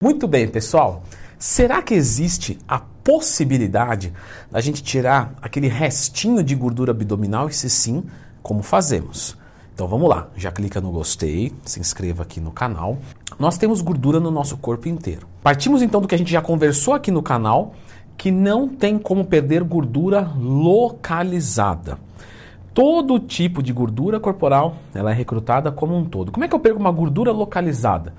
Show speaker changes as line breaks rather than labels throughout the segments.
Muito bem, pessoal. Será que existe a possibilidade da gente tirar aquele restinho de gordura abdominal e se sim, como fazemos? Então vamos lá, já clica no gostei, se inscreva aqui no canal. Nós temos gordura no nosso corpo inteiro. Partimos então do que a gente já conversou aqui no canal, que não tem como perder gordura localizada. Todo tipo de gordura corporal, ela é recrutada como um todo. Como é que eu perco uma gordura localizada?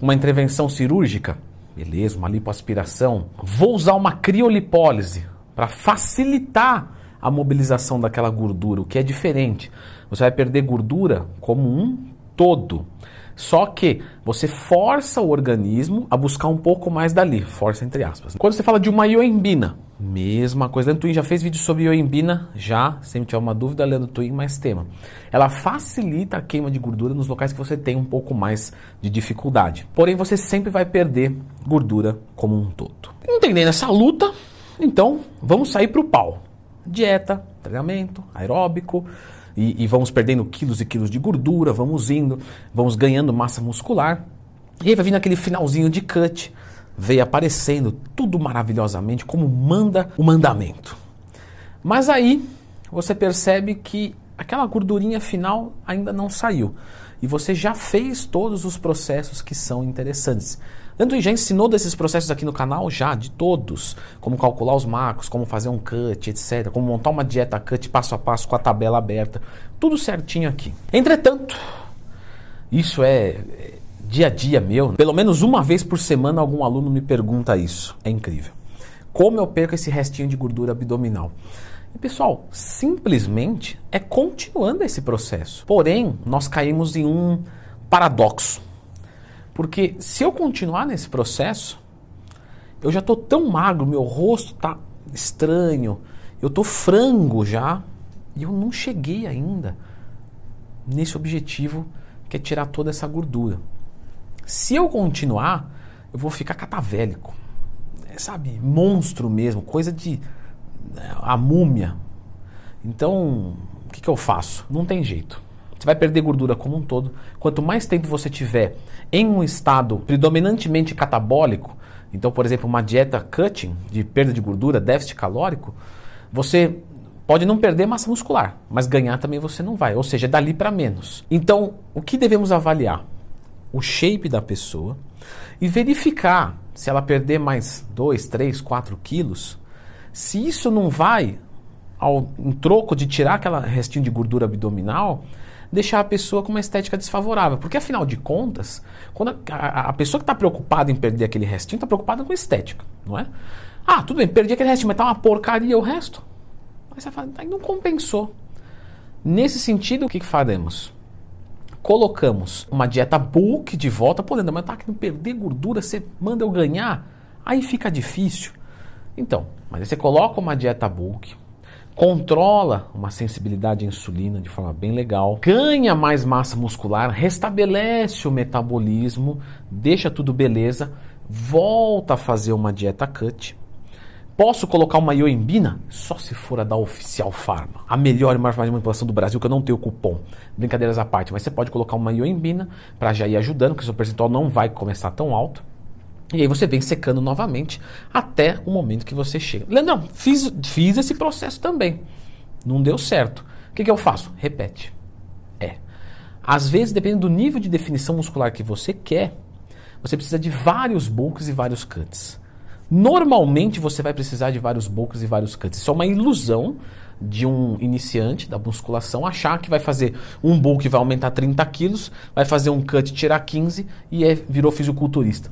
Uma intervenção cirúrgica, beleza, uma lipoaspiração. Vou usar uma criolipólise para facilitar a mobilização daquela gordura, o que é diferente. Você vai perder gordura como um todo. Só que você força o organismo a buscar um pouco mais dali, força entre aspas. Quando você fala de uma ioembina, mesma coisa. Leandro Twin já fez vídeo sobre ioembina, já. Se tiver uma dúvida, Leandro Twin mais tema. Ela facilita a queima de gordura nos locais que você tem um pouco mais de dificuldade. Porém, você sempre vai perder gordura como um todo. Entendendo essa luta, então vamos sair para o pau. Dieta, treinamento, aeróbico, e, e vamos perdendo quilos e quilos de gordura, vamos indo, vamos ganhando massa muscular. E aí vai vindo aquele finalzinho de cut, veio aparecendo tudo maravilhosamente, como manda o mandamento. Mas aí você percebe que aquela gordurinha final ainda não saiu. E você já fez todos os processos que são interessantes. Leandro já ensinou desses processos aqui no canal? Já, de todos. Como calcular os macros, como fazer um cut, etc. Como montar uma dieta cut passo a passo com a tabela aberta. Tudo certinho aqui. Entretanto, isso é, é dia a dia meu. Pelo menos uma vez por semana algum aluno me pergunta isso. É incrível. Como eu perco esse restinho de gordura abdominal? E pessoal, simplesmente é continuando esse processo. Porém, nós caímos em um paradoxo. Porque se eu continuar nesse processo, eu já estou tão magro, meu rosto está estranho, eu estou frango já, e eu não cheguei ainda nesse objetivo que é tirar toda essa gordura. Se eu continuar, eu vou ficar catavélico, é, sabe, monstro mesmo, coisa de né, a múmia. Então, o que, que eu faço? Não tem jeito. Você vai perder gordura como um todo. Quanto mais tempo você tiver em um estado predominantemente catabólico, então, por exemplo, uma dieta cutting, de perda de gordura, déficit calórico, você pode não perder massa muscular, mas ganhar também você não vai, ou seja, é dali para menos. Então, o que devemos avaliar? O shape da pessoa e verificar se ela perder mais 2, 3, 4 quilos, se isso não vai, ao, em troco de tirar aquela restinho de gordura abdominal, deixar a pessoa com uma estética desfavorável. Porque afinal de contas, quando a, a, a pessoa que está preocupada em perder aquele restinho está preocupada com estética, não é? Ah, tudo bem, perdi aquele restinho, mas tá uma porcaria o resto. Aí você fala, não compensou. Nesse sentido, o que, que faremos? Colocamos uma dieta bulk de volta, pô, Leandro, mas tá querendo perder gordura, você manda eu ganhar, aí fica difícil. Então, mas aí você coloca uma dieta bulk, controla uma sensibilidade à insulina de forma bem legal, ganha mais massa muscular, restabelece o metabolismo, deixa tudo beleza, volta a fazer uma dieta cut. Posso colocar uma ioembina? Só se for a da Oficial Pharma. A melhor farmácia de manipulação do Brasil, que eu não tenho cupom. Brincadeiras à parte, mas você pode colocar uma ioembina para já ir ajudando, que o seu percentual não vai começar tão alto. E aí você vem secando novamente até o momento que você chega. Não, fiz, fiz esse processo também. Não deu certo. O que, que eu faço? Repete. É. Às vezes, dependendo do nível de definição muscular que você quer, você precisa de vários bulks e vários cuts. Normalmente você vai precisar de vários bulks e vários cuts. Isso é uma ilusão de um iniciante da musculação achar que vai fazer um bulk vai aumentar 30 quilos, vai fazer um cut tirar 15 e é, virou fisiculturista.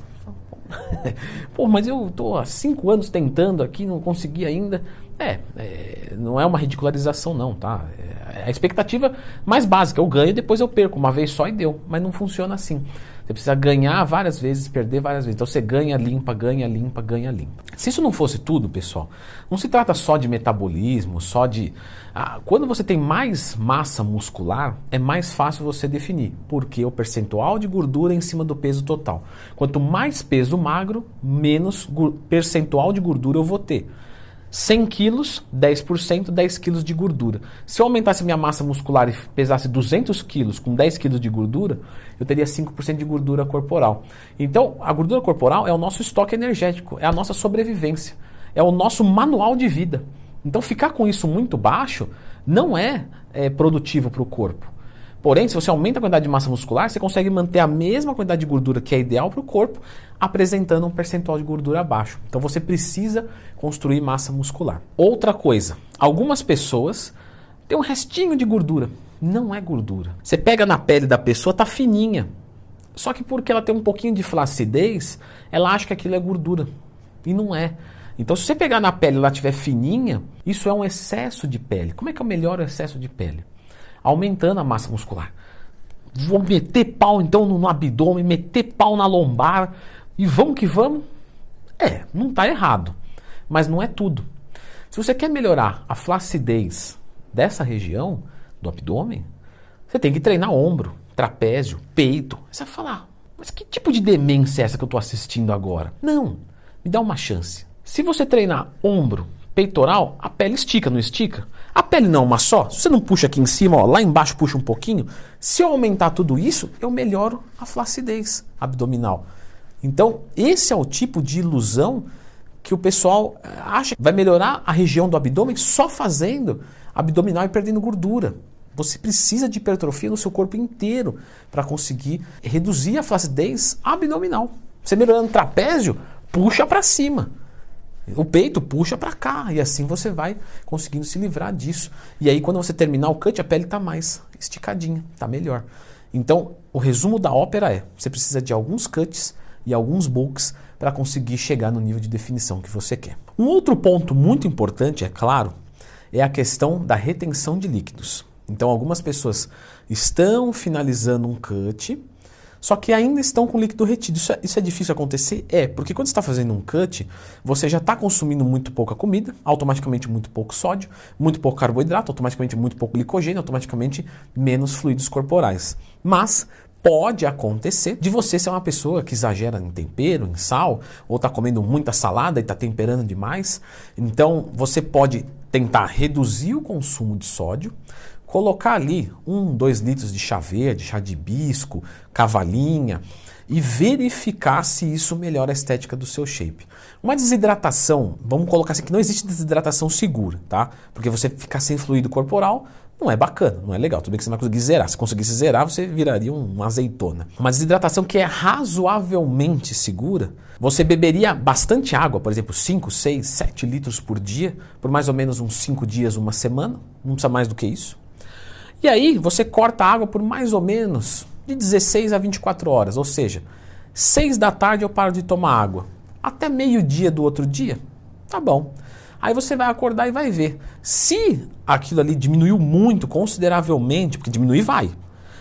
Pô, mas eu estou há cinco anos tentando aqui, não consegui ainda. É, é, não é uma ridicularização, não, tá? É a expectativa mais básica. Eu ganho, depois eu perco uma vez só e deu. Mas não funciona assim. Você precisa ganhar várias vezes, perder várias vezes. Então você ganha, limpa, ganha, limpa, ganha, limpa. Se isso não fosse tudo, pessoal, não se trata só de metabolismo, só de. Ah, quando você tem mais massa muscular, é mais fácil você definir, porque o percentual de gordura é em cima do peso total. Quanto mais peso magro, menos percentual de gordura eu vou ter. 100 quilos, 10%, 10 quilos de gordura. Se eu aumentasse minha massa muscular e pesasse 200 quilos com 10 quilos de gordura, eu teria 5% de gordura corporal. Então, a gordura corporal é o nosso estoque energético, é a nossa sobrevivência, é o nosso manual de vida. Então, ficar com isso muito baixo não é, é produtivo para o corpo. Porém, se você aumenta a quantidade de massa muscular, você consegue manter a mesma quantidade de gordura que é ideal para o corpo, apresentando um percentual de gordura baixo. Então você precisa construir massa muscular. Outra coisa, algumas pessoas têm um restinho de gordura. Não é gordura. Você pega na pele da pessoa, tá fininha. Só que porque ela tem um pouquinho de flacidez, ela acha que aquilo é gordura. E não é. Então, se você pegar na pele e ela estiver fininha, isso é um excesso de pele. Como é que eu melhoro o excesso de pele? Aumentando a massa muscular. Vou meter pau então no, abdômen, meter pau na lombar e vamos que vamos. É, não está errado, mas não é tudo. Se você quer melhorar a flacidez dessa região do abdômen, você tem que treinar ombro, trapézio, peito. Você vai falar, mas que tipo de demência é essa que eu estou assistindo agora? Não, me dá uma chance. Se você treinar ombro, peitoral, a pele estica, não estica? A pele não é uma só. Se você não puxa aqui em cima, ó, lá embaixo puxa um pouquinho. Se eu aumentar tudo isso, eu melhoro a flacidez abdominal. Então, esse é o tipo de ilusão que o pessoal eh, acha que vai melhorar a região do abdômen só fazendo abdominal e perdendo gordura. Você precisa de hipertrofia no seu corpo inteiro para conseguir reduzir a flacidez abdominal. Você melhorando trapézio, puxa para cima. O peito puxa para cá e assim você vai conseguindo se livrar disso. E aí quando você terminar o cut, a pele está mais esticadinha, está melhor. Então, o resumo da ópera é: você precisa de alguns cuts e alguns bulks para conseguir chegar no nível de definição que você quer. Um outro ponto muito importante, é claro, é a questão da retenção de líquidos. Então, algumas pessoas estão finalizando um cut só que ainda estão com líquido retido. Isso é, isso é difícil acontecer? É, porque quando você está fazendo um cut, você já está consumindo muito pouca comida, automaticamente muito pouco sódio, muito pouco carboidrato, automaticamente muito pouco glicogênio, automaticamente menos fluidos corporais. Mas pode acontecer de você ser uma pessoa que exagera em tempero, em sal, ou está comendo muita salada e está temperando demais. Então você pode tentar reduzir o consumo de sódio, colocar ali um, dois litros de chá verde, chá de hibisco, cavalinha e verificar se isso melhora a estética do seu shape. Uma desidratação, vamos colocar assim que não existe desidratação segura, tá? Porque você ficar sem fluido corporal não é bacana, não é legal. Tudo bem que você não vai conseguir zerar. Se conseguisse zerar, você viraria uma azeitona. Uma desidratação que é razoavelmente segura, você beberia bastante água, por exemplo, 5, 6, 7 litros por dia, por mais ou menos uns 5 dias, uma semana. Não precisa mais do que isso. E aí você corta a água por mais ou menos de 16 a 24 horas, ou seja, 6 da tarde eu paro de tomar água. Até meio-dia do outro dia, tá bom. Aí você vai acordar e vai ver. Se aquilo ali diminuiu muito, consideravelmente, porque diminuir vai,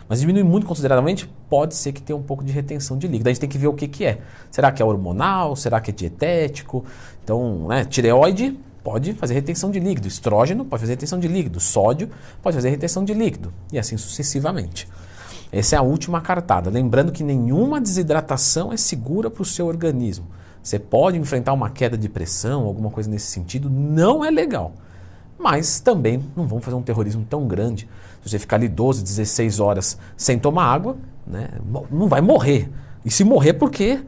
mas diminuir muito consideravelmente, pode ser que tenha um pouco de retenção de líquido. A gente tem que ver o que, que é. Será que é hormonal? Será que é dietético? Então, né, tireoide pode fazer retenção de líquido, estrógeno pode fazer retenção de líquido, sódio pode fazer retenção de líquido e assim sucessivamente. Essa é a última cartada. Lembrando que nenhuma desidratação é segura para o seu organismo. Você pode enfrentar uma queda de pressão, alguma coisa nesse sentido, não é legal. Mas também não vamos fazer um terrorismo tão grande. Se você ficar ali 12, 16 horas sem tomar água, né, não vai morrer. E se morrer, é porque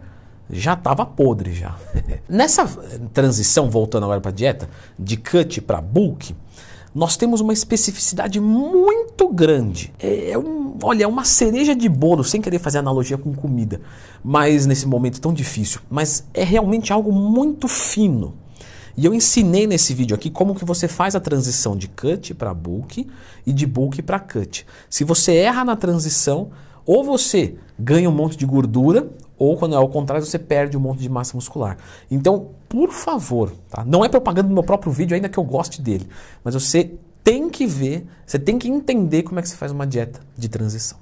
já estava podre já. Nessa transição, voltando agora para a dieta, de cut para bulk, nós temos uma especificidade muito grande. É, é um, olha, é uma cereja de bolo, sem querer fazer analogia com comida, mas nesse momento tão difícil. Mas é realmente algo muito fino. E eu ensinei nesse vídeo aqui como que você faz a transição de cut para bulk e de bulk para cut. Se você erra na transição, ou você ganha um monte de gordura, ou quando é ao contrário, você perde um monte de massa muscular. Então, por favor, tá? não é propaganda do meu próprio vídeo, ainda que eu goste dele, mas você tem que ver, você tem que entender como é que se faz uma dieta de transição.